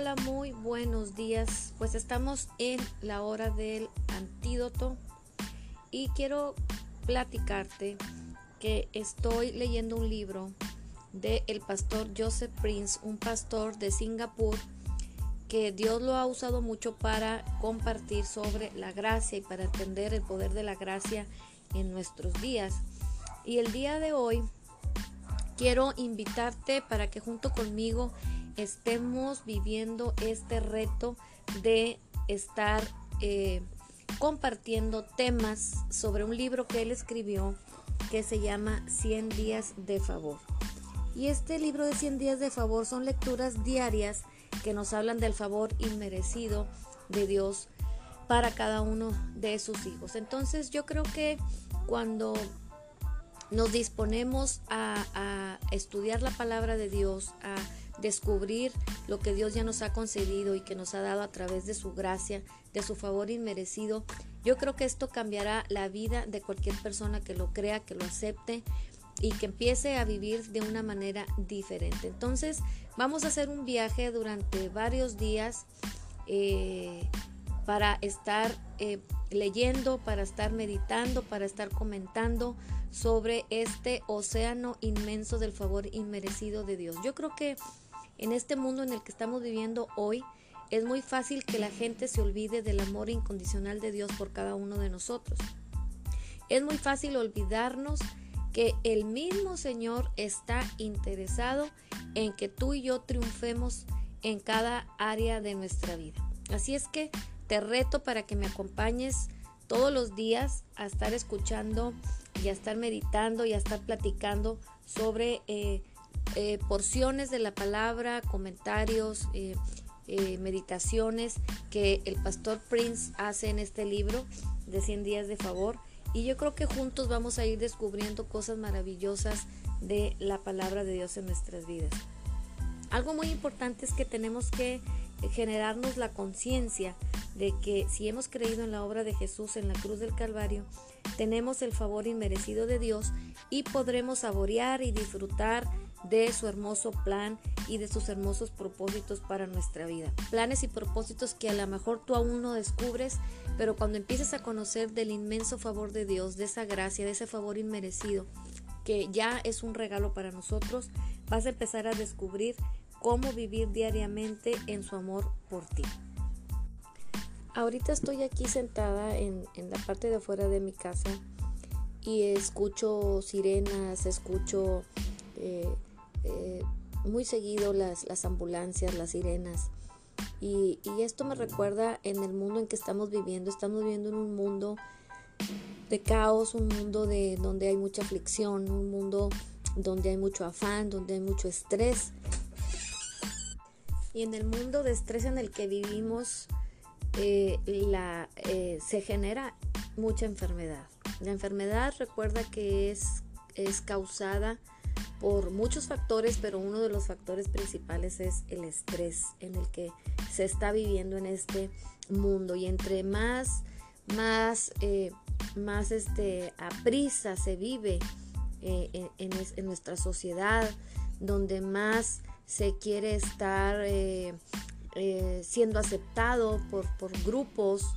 Hola, muy buenos días. Pues estamos en la hora del antídoto y quiero platicarte que estoy leyendo un libro de el pastor Joseph Prince, un pastor de Singapur que Dios lo ha usado mucho para compartir sobre la gracia y para entender el poder de la gracia en nuestros días. Y el día de hoy quiero invitarte para que junto conmigo estemos viviendo este reto de estar eh, compartiendo temas sobre un libro que él escribió que se llama 100 días de favor. Y este libro de 100 días de favor son lecturas diarias que nos hablan del favor inmerecido de Dios para cada uno de sus hijos. Entonces yo creo que cuando nos disponemos a, a estudiar la palabra de Dios, a descubrir lo que Dios ya nos ha concedido y que nos ha dado a través de su gracia, de su favor inmerecido. Yo creo que esto cambiará la vida de cualquier persona que lo crea, que lo acepte y que empiece a vivir de una manera diferente. Entonces vamos a hacer un viaje durante varios días eh, para estar eh, leyendo, para estar meditando, para estar comentando sobre este océano inmenso del favor inmerecido de Dios. Yo creo que en este mundo en el que estamos viviendo hoy, es muy fácil que la gente se olvide del amor incondicional de Dios por cada uno de nosotros. Es muy fácil olvidarnos que el mismo Señor está interesado en que tú y yo triunfemos en cada área de nuestra vida. Así es que te reto para que me acompañes todos los días a estar escuchando y a estar meditando y a estar platicando sobre eh, eh, porciones de la palabra, comentarios, eh, eh, meditaciones que el pastor Prince hace en este libro de 100 días de favor. Y yo creo que juntos vamos a ir descubriendo cosas maravillosas de la palabra de Dios en nuestras vidas. Algo muy importante es que tenemos que generarnos la conciencia de que si hemos creído en la obra de Jesús en la cruz del Calvario, tenemos el favor inmerecido de Dios y podremos saborear y disfrutar de su hermoso plan y de sus hermosos propósitos para nuestra vida. Planes y propósitos que a lo mejor tú aún no descubres, pero cuando empieces a conocer del inmenso favor de Dios, de esa gracia, de ese favor inmerecido, que ya es un regalo para nosotros, vas a empezar a descubrir cómo vivir diariamente en su amor por ti. Ahorita estoy aquí sentada en, la parte de afuera de mi casa y escucho sirenas, escucho eh, eh, muy seguido las, las, ambulancias, las sirenas. Y, esto me recuerda en el mundo en que estamos viviendo. Estamos viviendo en un mundo de caos, un mundo de donde hay mucha aflicción, un mundo donde hay mucho afán, donde hay mucho estrés. Y en el mundo de estrés en el que vivimos, eh, la, eh, se genera mucha enfermedad. La enfermedad recuerda que es, es causada por muchos factores, pero uno de los factores principales es el estrés en el que se está viviendo en este mundo. Y entre más, más, eh, más este, a prisa se vive eh, en, nuestra sociedad, donde más se quiere estar eh, siendo aceptado por, por grupos,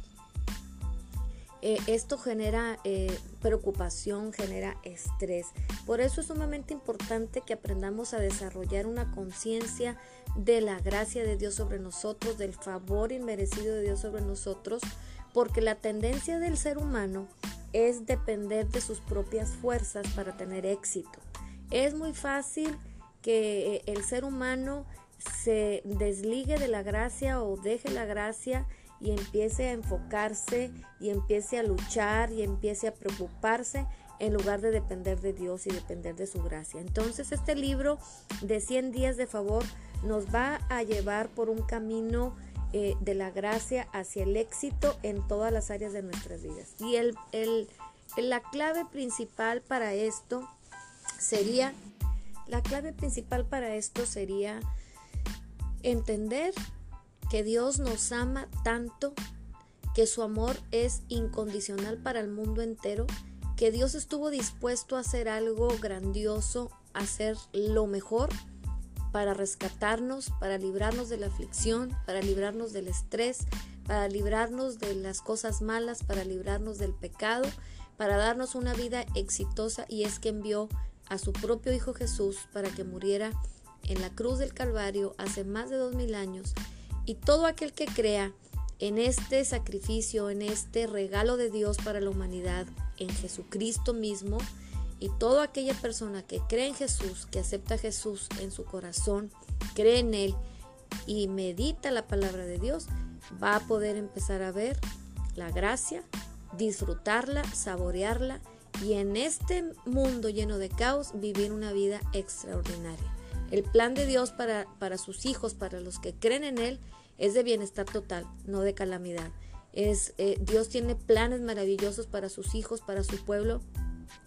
eh, esto genera eh, preocupación, genera estrés. Por eso es sumamente importante que aprendamos a desarrollar una conciencia de la gracia de Dios sobre nosotros, del favor inmerecido de Dios sobre nosotros, porque la tendencia del ser humano es depender de sus propias fuerzas para tener éxito. Es muy fácil que eh, el ser humano se desligue de la gracia o deje la gracia y empiece a enfocarse y empiece a luchar y empiece a preocuparse en lugar de depender de Dios y depender de su gracia. Entonces este libro de 100 días de favor nos va a llevar por un camino eh, de la gracia hacia el éxito en todas las áreas de nuestras vidas. Y el, la clave principal para esto sería, la clave principal para esto sería entender que Dios nos ama tanto, que su amor es incondicional para el mundo entero, que Dios estuvo dispuesto a hacer algo grandioso, a hacer lo mejor para rescatarnos, para librarnos de la aflicción, para librarnos del estrés, para librarnos de las cosas malas, para librarnos del pecado, para darnos una vida exitosa. Y es que envió a su propio Hijo Jesús para que muriera en la cruz del Calvario hace más de dos mil años y todo aquel que crea en este sacrificio, en este regalo de Dios para la humanidad, en Jesucristo mismo, y toda aquella persona que cree en Jesús, que acepta Jesús en su corazón, cree en Él y medita la palabra de Dios, va a poder empezar a ver la gracia, disfrutarla, saborearla y en este mundo lleno de caos vivir una vida extraordinaria. El plan de Dios para, para sus hijos, para los que creen en Él, es de bienestar total, no de calamidad. Es, eh, Dios tiene planes maravillosos para sus hijos, para su pueblo.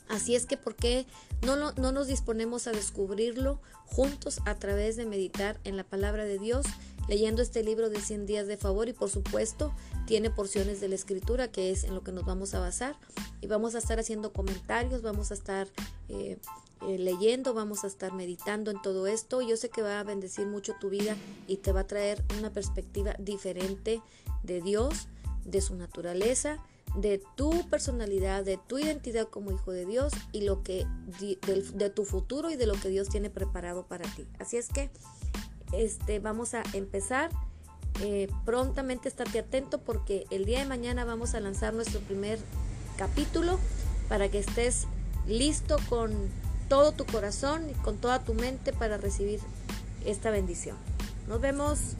Así es que, ¿por qué no, no nos disponemos a descubrirlo juntos a través de meditar en la palabra de Dios, leyendo este libro de 100 días de favor y por supuesto tiene porciones de la escritura que es en lo que nos vamos a basar y vamos a estar haciendo comentarios, vamos a estar eh, eh, leyendo, vamos a estar meditando en todo esto. Yo sé que va a bendecir mucho tu vida y te va a traer una perspectiva diferente de Dios, de su naturaleza, de tu personalidad, de tu identidad como hijo de Dios y lo que de, tu futuro y de lo que Dios tiene preparado para ti. Así es que este vamos a empezar. Eh, prontamente estate atento porque el día de mañana vamos a lanzar nuestro primer capítulo para que estés listo con todo tu corazón y con toda tu mente para recibir esta bendición. Nos vemos.